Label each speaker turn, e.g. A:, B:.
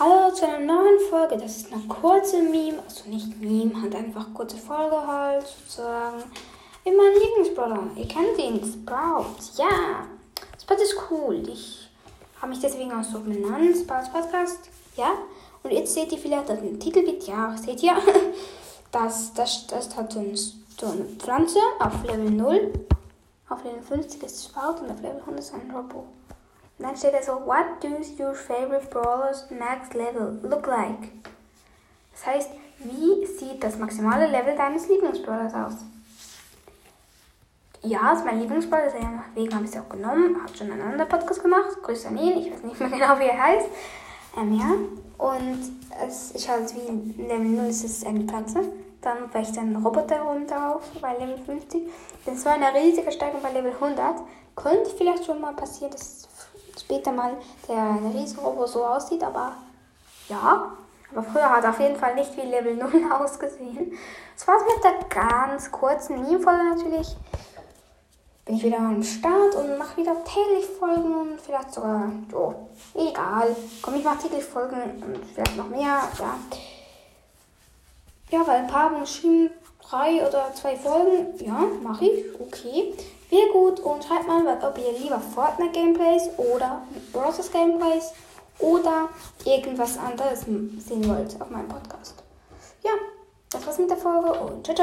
A: Hallo zu einer neuen Folge. Das ist eine kurze Meme, also nicht Meme, halt einfach kurze Folge halt sozusagen. In meinem Lieblingsbrother. Ihr kennt ihn, Sprout. Ja, Sprout ist cool. Ich habe mich deswegen auch so benannt, Sprouts Podcast. Ja, und jetzt seht ihr vielleicht das Titelbild. Ja, seht ihr? Das, das, das hat so, ein, so eine Pflanze auf Level 0. Auf Level 50 ist Sprout und auf Level 100 ist ein Robo. Und dann steht da so, what does your favorite brawler's max level look like? Das heißt, wie sieht das maximale Level deines Lieblingsbrawlers aus? Ja, ist mein Lieblingsbrawler, deswegen habe ich es auch genommen. Hat schon einen anderen Podcast gemacht. Grüße an ihn, ich weiß nicht mehr genau, wie er heißt. Ähm, ja. Und es, ich habe es wie Level 0 ist es eine Pflanze. Dann vielleicht ein Roboter oben drauf bei Level 50. Das ist so eine riesige Steigung bei Level 100. Könnte vielleicht schon mal passieren, dass später mal der Riesenrobo so aussieht, aber ja. Aber früher hat er auf jeden Fall nicht wie Level 0 ausgesehen. Das war's mit der ganz kurzen Meme-Folge natürlich. Bin ich wieder am Start und mache wieder täglich Folgen und vielleicht sogar, oh, egal. Komm, ich mache täglich Folgen und vielleicht noch mehr, ja. Ja, weil ein paar haben geschrieben, drei oder zwei Folgen. Ja, mache ich. Okay. Wäre gut. Und schreibt mal, ob ihr lieber Fortnite Gameplays oder Bros. Gameplays oder irgendwas anderes sehen wollt auf meinem Podcast. Ja, das war's mit der Folge und ciao, ciao.